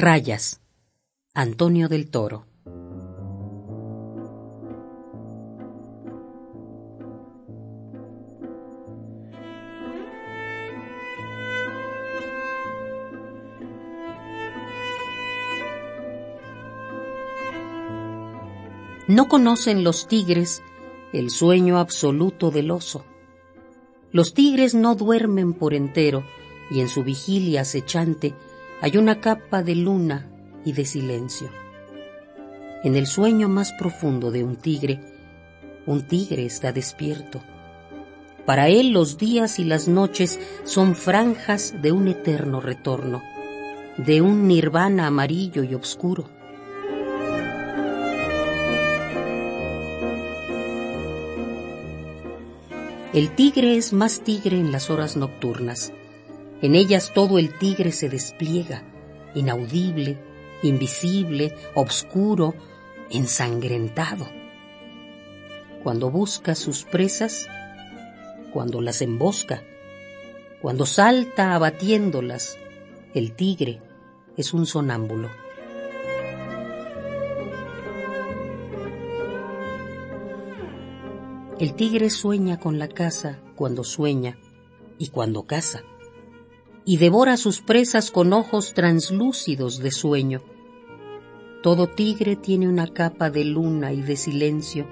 Rayas. Antonio del Toro. No conocen los tigres el sueño absoluto del oso. Los tigres no duermen por entero y en su vigilia acechante hay una capa de luna y de silencio. En el sueño más profundo de un tigre, un tigre está despierto. Para él los días y las noches son franjas de un eterno retorno, de un nirvana amarillo y oscuro. El tigre es más tigre en las horas nocturnas. En ellas todo el tigre se despliega, inaudible, invisible, obscuro, ensangrentado. Cuando busca sus presas, cuando las embosca, cuando salta abatiéndolas, el tigre es un sonámbulo. El tigre sueña con la caza cuando sueña y cuando caza, y devora sus presas con ojos translúcidos de sueño. Todo tigre tiene una capa de luna y de silencio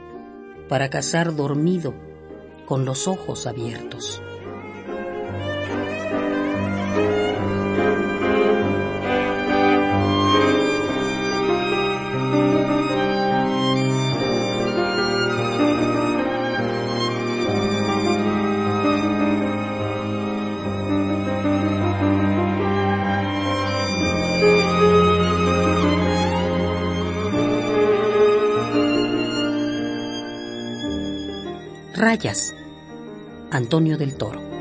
para cazar dormido con los ojos abiertos. Rayas. Antonio del Toro.